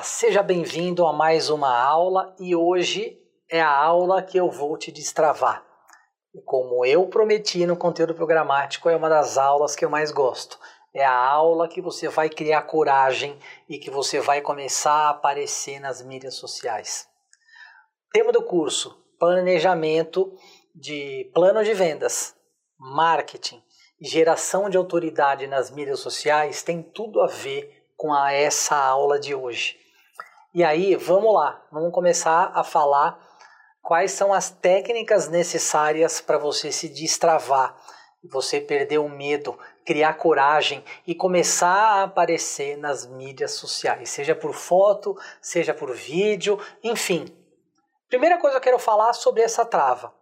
Olá, seja bem-vindo a mais uma aula e hoje é a aula que eu vou te destravar. E como eu prometi no conteúdo programático, é uma das aulas que eu mais gosto. É a aula que você vai criar coragem e que você vai começar a aparecer nas mídias sociais. Tema do curso: planejamento de plano de vendas, marketing e geração de autoridade nas mídias sociais tem tudo a ver com a essa aula de hoje. E aí, vamos lá, vamos começar a falar quais são as técnicas necessárias para você se destravar, você perder o medo, criar coragem e começar a aparecer nas mídias sociais, seja por foto, seja por vídeo, enfim. Primeira coisa que eu quero falar sobre essa trava.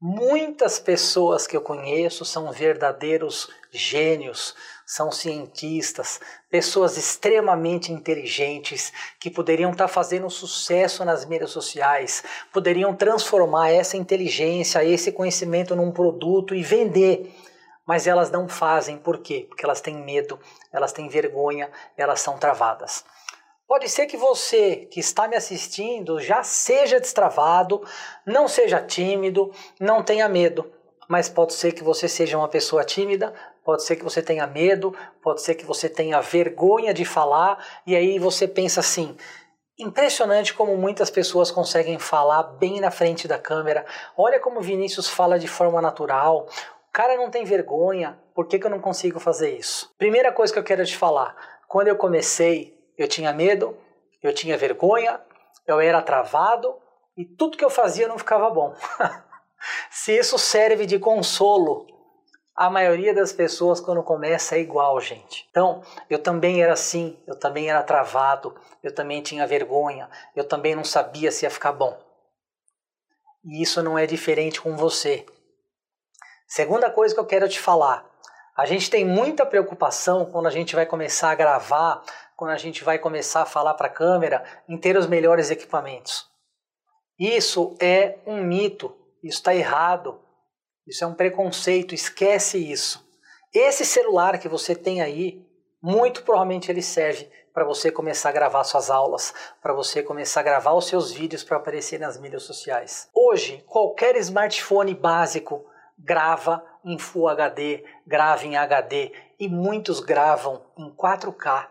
Muitas pessoas que eu conheço são verdadeiros gênios, são cientistas, pessoas extremamente inteligentes que poderiam estar fazendo sucesso nas mídias sociais, poderiam transformar essa inteligência, esse conhecimento num produto e vender. Mas elas não fazem, por quê? Porque elas têm medo, elas têm vergonha, elas são travadas. Pode ser que você que está me assistindo já seja destravado, não seja tímido, não tenha medo. Mas pode ser que você seja uma pessoa tímida, pode ser que você tenha medo, pode ser que você tenha vergonha de falar, e aí você pensa assim: impressionante como muitas pessoas conseguem falar bem na frente da câmera. Olha como Vinícius fala de forma natural. O cara não tem vergonha, por que, que eu não consigo fazer isso? Primeira coisa que eu quero te falar: quando eu comecei, eu tinha medo, eu tinha vergonha, eu era travado e tudo que eu fazia não ficava bom. Se isso serve de consolo, a maioria das pessoas quando começa é igual, gente. Então, eu também era assim, eu também era travado, eu também tinha vergonha, eu também não sabia se ia ficar bom. E isso não é diferente com você. Segunda coisa que eu quero te falar, a gente tem muita preocupação quando a gente vai começar a gravar quando a gente vai começar a falar para a câmera em ter os melhores equipamentos. Isso é um mito, isso está errado, isso é um preconceito, esquece isso. Esse celular que você tem aí, muito provavelmente ele serve para você começar a gravar suas aulas, para você começar a gravar os seus vídeos para aparecer nas mídias sociais. Hoje, qualquer smartphone básico grava em Full HD, grava em HD e muitos gravam em 4K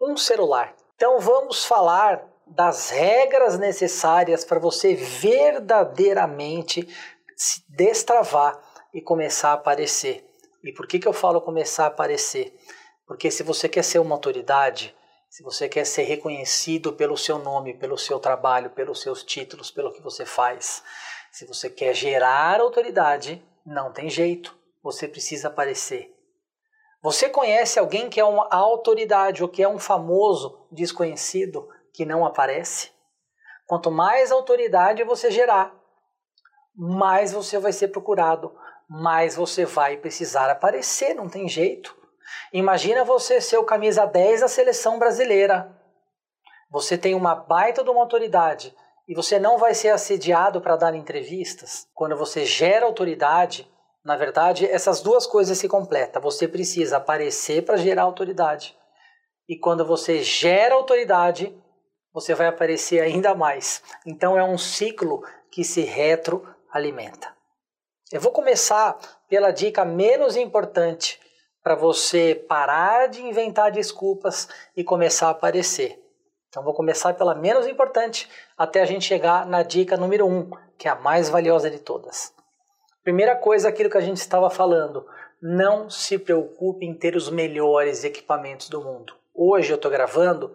um celular. Então vamos falar das regras necessárias para você verdadeiramente se destravar e começar a aparecer. E por que, que eu falo começar a aparecer? Porque se você quer ser uma autoridade, se você quer ser reconhecido pelo seu nome, pelo seu trabalho, pelos seus títulos, pelo que você faz, se você quer gerar autoridade, não tem jeito, você precisa aparecer. Você conhece alguém que é uma autoridade ou que é um famoso desconhecido que não aparece? Quanto mais autoridade você gerar, mais você vai ser procurado, mais você vai precisar aparecer, não tem jeito. Imagina você ser o camisa 10 da seleção brasileira. Você tem uma baita de uma autoridade e você não vai ser assediado para dar entrevistas. Quando você gera autoridade, na verdade, essas duas coisas se completam. Você precisa aparecer para gerar autoridade. E quando você gera autoridade, você vai aparecer ainda mais. Então é um ciclo que se retroalimenta. Eu vou começar pela dica menos importante para você parar de inventar desculpas e começar a aparecer. Então vou começar pela menos importante até a gente chegar na dica número 1, um, que é a mais valiosa de todas. Primeira coisa, aquilo que a gente estava falando, não se preocupe em ter os melhores equipamentos do mundo. Hoje eu estou gravando,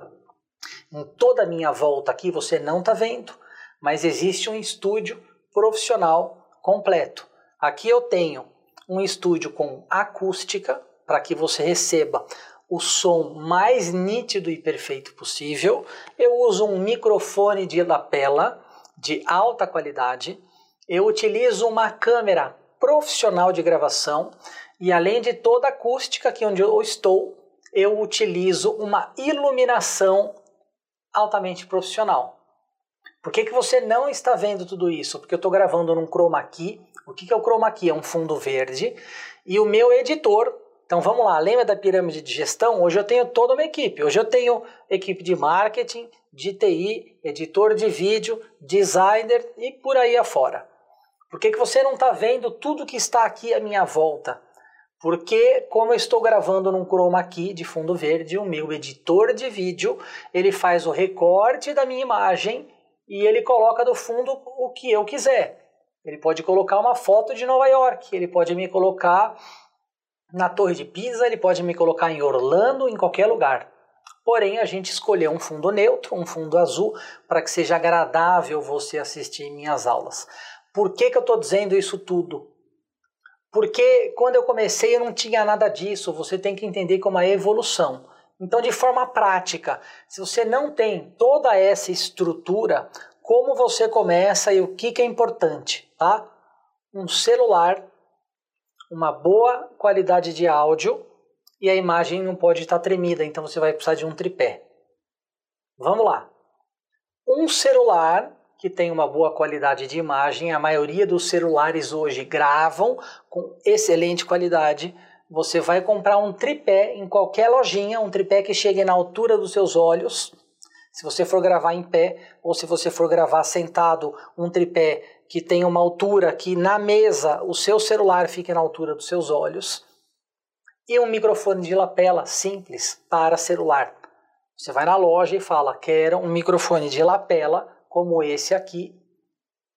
em toda a minha volta aqui você não está vendo, mas existe um estúdio profissional completo. Aqui eu tenho um estúdio com acústica para que você receba o som mais nítido e perfeito possível. Eu uso um microfone de lapela de alta qualidade eu utilizo uma câmera profissional de gravação e além de toda a acústica aqui onde eu estou, eu utilizo uma iluminação altamente profissional. Por que, que você não está vendo tudo isso? Porque eu estou gravando num chroma key. O que, que é o chroma key? É um fundo verde. E o meu editor Então vamos lá, lembra da pirâmide de gestão? Hoje eu tenho toda uma equipe. Hoje eu tenho equipe de marketing, de TI, editor de vídeo, designer e por aí afora. Por que, que você não está vendo tudo que está aqui à minha volta? Porque, como eu estou gravando num chroma key de fundo verde, o meu editor de vídeo, ele faz o recorte da minha imagem e ele coloca do fundo o que eu quiser. Ele pode colocar uma foto de Nova York, ele pode me colocar na Torre de Pisa, ele pode me colocar em Orlando, em qualquer lugar. Porém, a gente escolheu um fundo neutro, um fundo azul, para que seja agradável você assistir minhas aulas. Por que, que eu estou dizendo isso tudo? Porque quando eu comecei eu não tinha nada disso, você tem que entender como é a evolução. Então, de forma prática, se você não tem toda essa estrutura, como você começa e o que, que é importante, tá? Um celular, uma boa qualidade de áudio e a imagem não pode estar tremida, então você vai precisar de um tripé. Vamos lá. Um celular que tem uma boa qualidade de imagem, a maioria dos celulares hoje gravam com excelente qualidade. Você vai comprar um tripé em qualquer lojinha, um tripé que chegue na altura dos seus olhos. Se você for gravar em pé ou se você for gravar sentado, um tripé que tenha uma altura que na mesa o seu celular fique na altura dos seus olhos e um microfone de lapela simples para celular. Você vai na loja e fala: quero um microfone de lapela como esse aqui.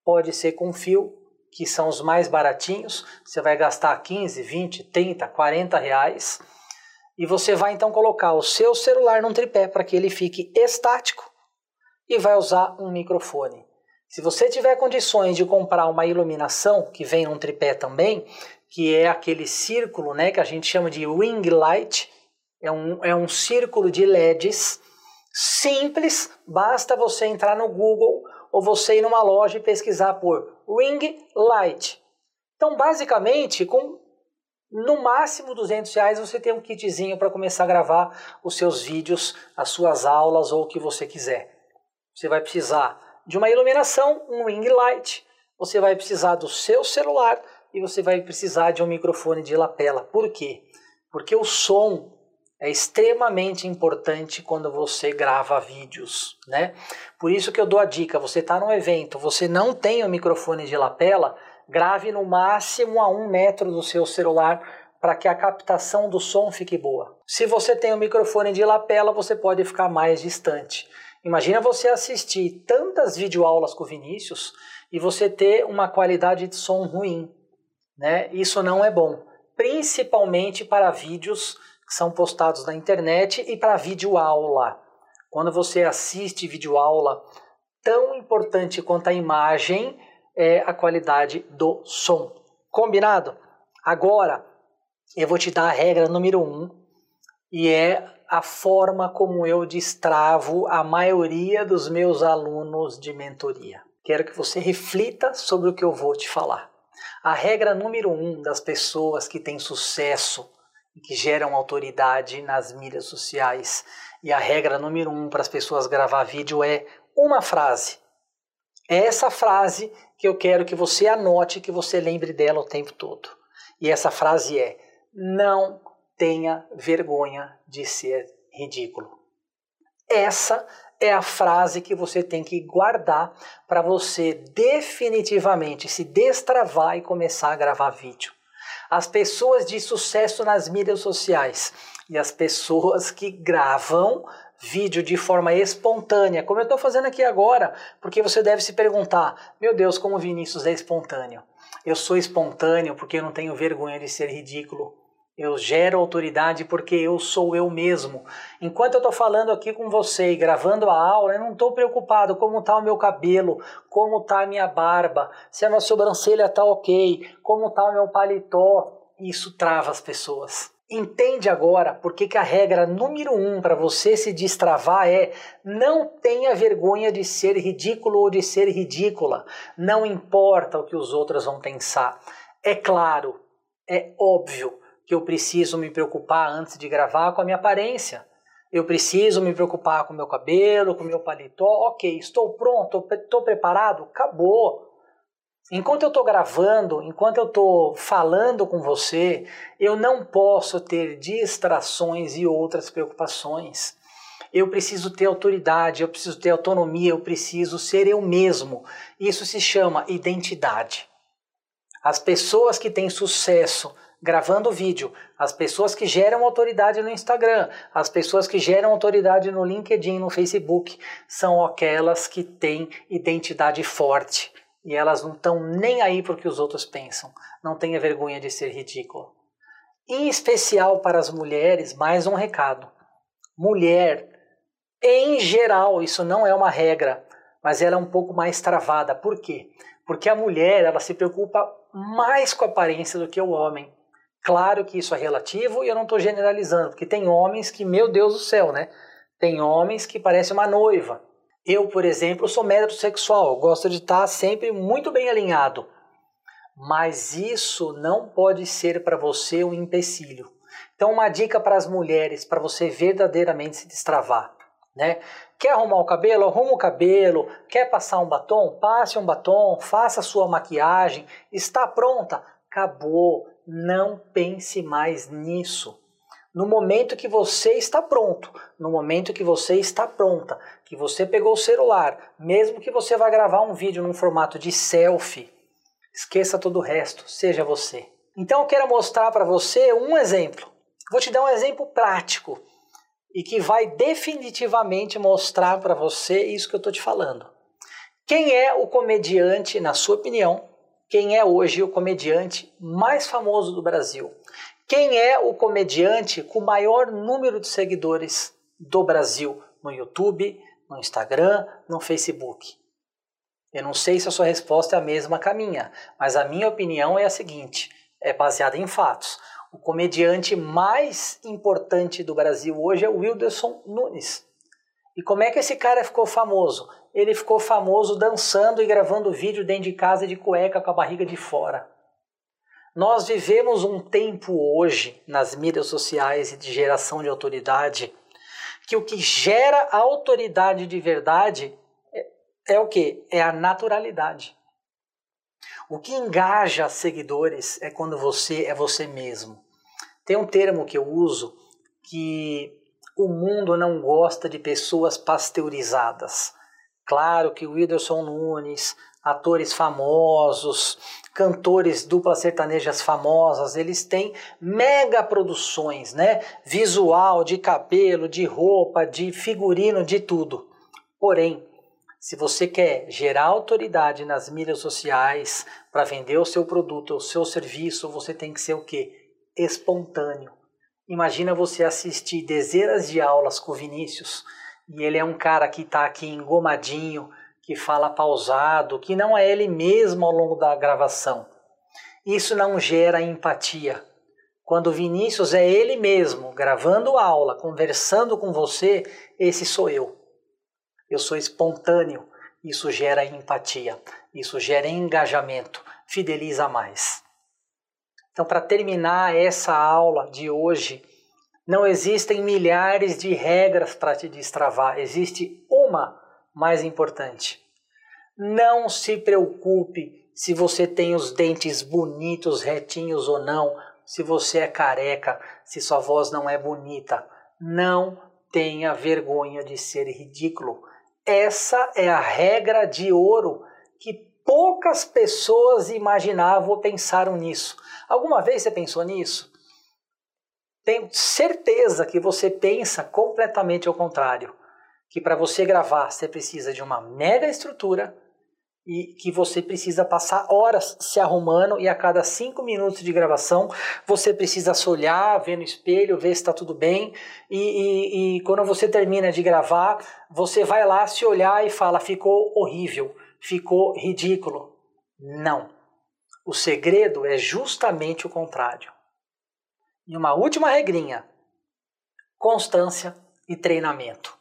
Pode ser com fio, que são os mais baratinhos. Você vai gastar 15, 20, 30, 40 reais. E você vai então colocar o seu celular num tripé para que ele fique estático e vai usar um microfone. Se você tiver condições de comprar uma iluminação que vem num tripé também, que é aquele círculo né, que a gente chama de ring light, é um, é um círculo de LEDs simples, basta você entrar no Google ou você ir numa loja e pesquisar por ring light. Então, basicamente, com no máximo 200 reais você tem um kitzinho para começar a gravar os seus vídeos, as suas aulas ou o que você quiser. Você vai precisar de uma iluminação, um ring light, você vai precisar do seu celular e você vai precisar de um microfone de lapela. Por quê? Porque o som é extremamente importante quando você grava vídeos, né? Por isso que eu dou a dica, você está num evento, você não tem o microfone de lapela, grave no máximo a um metro do seu celular para que a captação do som fique boa. Se você tem um microfone de lapela, você pode ficar mais distante. Imagina você assistir tantas videoaulas com o Vinícius e você ter uma qualidade de som ruim. Né? Isso não é bom, principalmente para vídeos são postados na internet e para videoaula. Quando você assiste videoaula, tão importante quanto a imagem é a qualidade do som. Combinado? Agora eu vou te dar a regra número um e é a forma como eu destravo a maioria dos meus alunos de mentoria. Quero que você reflita sobre o que eu vou te falar. A regra número um das pessoas que têm sucesso que geram autoridade nas mídias sociais e a regra número um para as pessoas gravar vídeo é uma frase. É essa frase que eu quero que você anote, que você lembre dela o tempo todo. E essa frase é: não tenha vergonha de ser ridículo. Essa é a frase que você tem que guardar para você definitivamente se destravar e começar a gravar vídeo. As pessoas de sucesso nas mídias sociais e as pessoas que gravam vídeo de forma espontânea, como eu estou fazendo aqui agora, porque você deve se perguntar: meu Deus, como Vinícius é espontâneo? Eu sou espontâneo porque eu não tenho vergonha de ser ridículo. Eu gero autoridade porque eu sou eu mesmo. Enquanto eu estou falando aqui com você e gravando a aula, eu não estou preocupado como está o meu cabelo, como está a minha barba, se a minha sobrancelha está ok, como está o meu paletó. Isso trava as pessoas. Entende agora por que, que a regra número um para você se destravar é não tenha vergonha de ser ridículo ou de ser ridícula. Não importa o que os outros vão pensar. É claro, é óbvio que eu preciso me preocupar antes de gravar com a minha aparência. Eu preciso me preocupar com meu cabelo, com o meu paletó. Ok, estou pronto, estou preparado? Acabou. Enquanto eu estou gravando, enquanto eu estou falando com você, eu não posso ter distrações e outras preocupações. Eu preciso ter autoridade, eu preciso ter autonomia, eu preciso ser eu mesmo. Isso se chama identidade. As pessoas que têm sucesso gravando vídeo, as pessoas que geram autoridade no Instagram, as pessoas que geram autoridade no LinkedIn, no Facebook, são aquelas que têm identidade forte e elas não estão nem aí para o que os outros pensam. Não tenha vergonha de ser ridículo. Em especial para as mulheres, mais um recado. Mulher, em geral, isso não é uma regra, mas ela é um pouco mais travada. Por quê? Porque a mulher ela se preocupa mais com a aparência do que o homem. Claro que isso é relativo e eu não estou generalizando, porque tem homens que, meu Deus do céu, né? Tem homens que parecem uma noiva. Eu, por exemplo, sou metrosexual, gosto de estar sempre muito bem alinhado. Mas isso não pode ser para você um empecilho. Então, uma dica para as mulheres, para você verdadeiramente se destravar. Né? Quer arrumar o cabelo? Arruma o cabelo. Quer passar um batom? Passe um batom. Faça a sua maquiagem. Está pronta? Acabou não pense mais nisso. No momento que você está pronto, no momento que você está pronta, que você pegou o celular, mesmo que você vá gravar um vídeo num formato de selfie, esqueça todo o resto, seja você. Então eu quero mostrar para você um exemplo. Vou te dar um exemplo prático e que vai definitivamente mostrar para você isso que eu estou te falando. Quem é o comediante, na sua opinião, quem é hoje o comediante mais famoso do Brasil. Quem é o comediante com maior número de seguidores do Brasil no YouTube, no Instagram, no Facebook? Eu não sei se a sua resposta é a mesma que a minha, mas a minha opinião é a seguinte: é baseada em fatos. O comediante mais importante do Brasil hoje é o Wilderson Nunes. E como é que esse cara ficou famoso? Ele ficou famoso dançando e gravando vídeo dentro de casa de cueca com a barriga de fora. Nós vivemos um tempo hoje nas mídias sociais e de geração de autoridade que o que gera autoridade de verdade é, é o que? É a naturalidade. O que engaja seguidores é quando você é você mesmo. Tem um termo que eu uso que o mundo não gosta de pessoas pasteurizadas. Claro que o Whindersson Nunes, atores famosos, cantores duplas sertanejas famosas, eles têm mega produções, né? Visual, de cabelo, de roupa, de figurino, de tudo. Porém, se você quer gerar autoridade nas mídias sociais para vender o seu produto, o seu serviço, você tem que ser o quê? Espontâneo. Imagina você assistir dezenas de aulas com o Vinícius e ele é um cara que está aqui engomadinho, que fala pausado, que não é ele mesmo ao longo da gravação. Isso não gera empatia. Quando Vinícius é ele mesmo, gravando aula, conversando com você, esse sou eu. Eu sou espontâneo. Isso gera empatia, isso gera engajamento, fideliza mais. Então, para terminar essa aula de hoje, não existem milhares de regras para te destravar, existe uma mais importante. Não se preocupe se você tem os dentes bonitos, retinhos ou não, se você é careca, se sua voz não é bonita. Não tenha vergonha de ser ridículo. Essa é a regra de ouro que poucas pessoas imaginavam ou pensaram nisso. Alguma vez você pensou nisso? Tenho certeza que você pensa completamente ao contrário. Que para você gravar você precisa de uma mega estrutura e que você precisa passar horas se arrumando e a cada cinco minutos de gravação você precisa se olhar, ver no espelho, ver se está tudo bem e, e, e quando você termina de gravar você vai lá se olhar e fala ficou horrível, ficou ridículo. Não. O segredo é justamente o contrário. E uma última regrinha: constância e treinamento.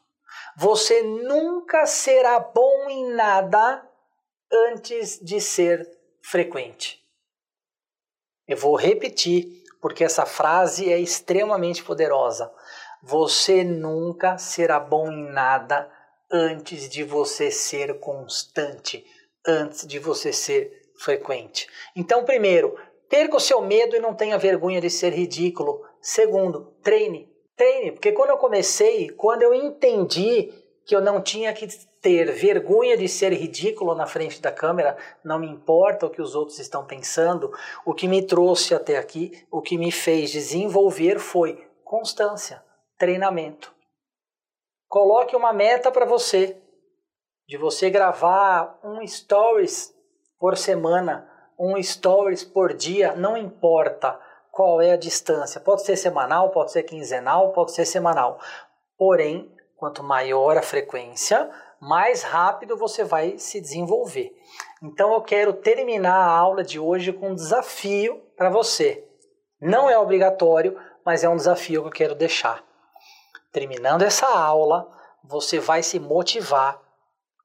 Você nunca será bom em nada antes de ser frequente. Eu vou repetir, porque essa frase é extremamente poderosa. Você nunca será bom em nada antes de você ser constante, antes de você ser frequente. Então, primeiro, perca o seu medo e não tenha vergonha de ser ridículo. Segundo, treine. Treine, porque quando eu comecei, quando eu entendi que eu não tinha que ter vergonha de ser ridículo na frente da câmera, não me importa o que os outros estão pensando, o que me trouxe até aqui, o que me fez desenvolver foi constância, treinamento. Coloque uma meta para você, de você gravar um stories por semana, um stories por dia, não importa qual é a distância. Pode ser semanal, pode ser quinzenal, pode ser semanal. Porém, quanto maior a frequência, mais rápido você vai se desenvolver. Então eu quero terminar a aula de hoje com um desafio para você. Não é obrigatório, mas é um desafio que eu quero deixar. Terminando essa aula, você vai se motivar.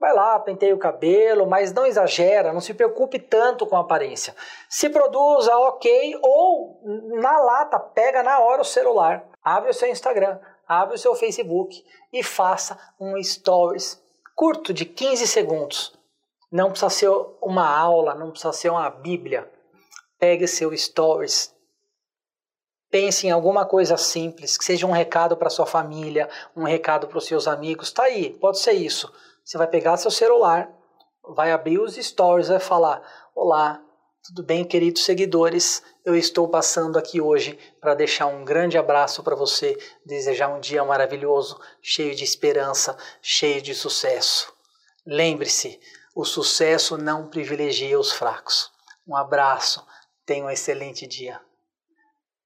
Vai lá, penteia o cabelo, mas não exagera, não se preocupe tanto com a aparência. Se produza, ok, ou na lata, pega na hora o celular, abre o seu Instagram, abre o seu Facebook e faça um stories curto de 15 segundos. Não precisa ser uma aula, não precisa ser uma bíblia. Pegue seu stories. Pense em alguma coisa simples, que seja um recado para sua família, um recado para os seus amigos. Tá aí, pode ser isso. Você vai pegar seu celular, vai abrir os stories, vai falar: "Olá, tudo bem, queridos seguidores? Eu estou passando aqui hoje para deixar um grande abraço para você, desejar um dia maravilhoso, cheio de esperança, cheio de sucesso. Lembre-se, o sucesso não privilegia os fracos. Um abraço, tenha um excelente dia.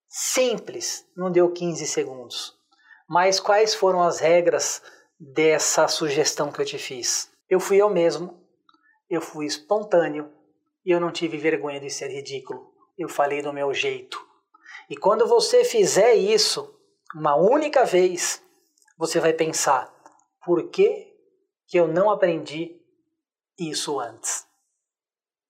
Simples, não deu 15 segundos. Mas quais foram as regras dessa sugestão que eu te fiz? Eu fui eu mesmo, eu fui espontâneo e eu não tive vergonha de ser ridículo. Eu falei do meu jeito. E quando você fizer isso uma única vez, você vai pensar: por que, que eu não aprendi isso antes?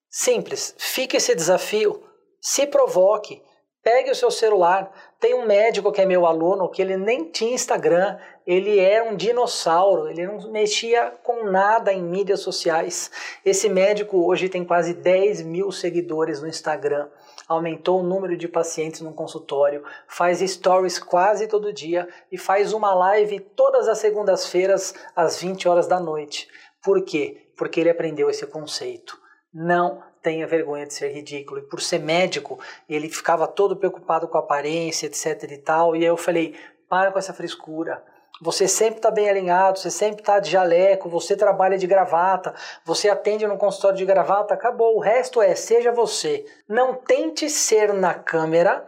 Simples, fique esse desafio, se provoque, pegue o seu celular. Tem um médico que é meu aluno que ele nem tinha Instagram, ele era um dinossauro, ele não mexia com nada em mídias sociais. Esse médico hoje tem quase 10 mil seguidores no Instagram, aumentou o número de pacientes no consultório, faz stories quase todo dia e faz uma live todas as segundas-feiras às 20 horas da noite. Por quê? Porque ele aprendeu esse conceito. Não tenha vergonha de ser ridículo. E por ser médico, ele ficava todo preocupado com a aparência, etc e tal. E aí eu falei: para com essa frescura. Você sempre está bem alinhado, você sempre está de jaleco, você trabalha de gravata, você atende no consultório de gravata, acabou. O resto é, seja você. Não tente ser na câmera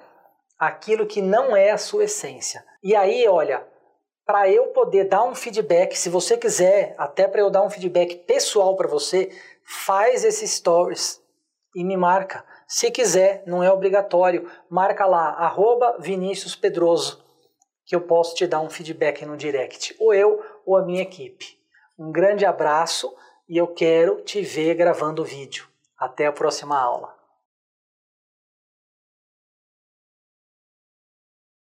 aquilo que não é a sua essência. E aí, olha, para eu poder dar um feedback, se você quiser, até para eu dar um feedback pessoal para você, faz esses stories e me marca. Se quiser, não é obrigatório, marca lá, arroba Vinícius Pedroso que eu posso te dar um feedback no direct, ou eu ou a minha equipe. Um grande abraço e eu quero te ver gravando o vídeo. Até a próxima aula.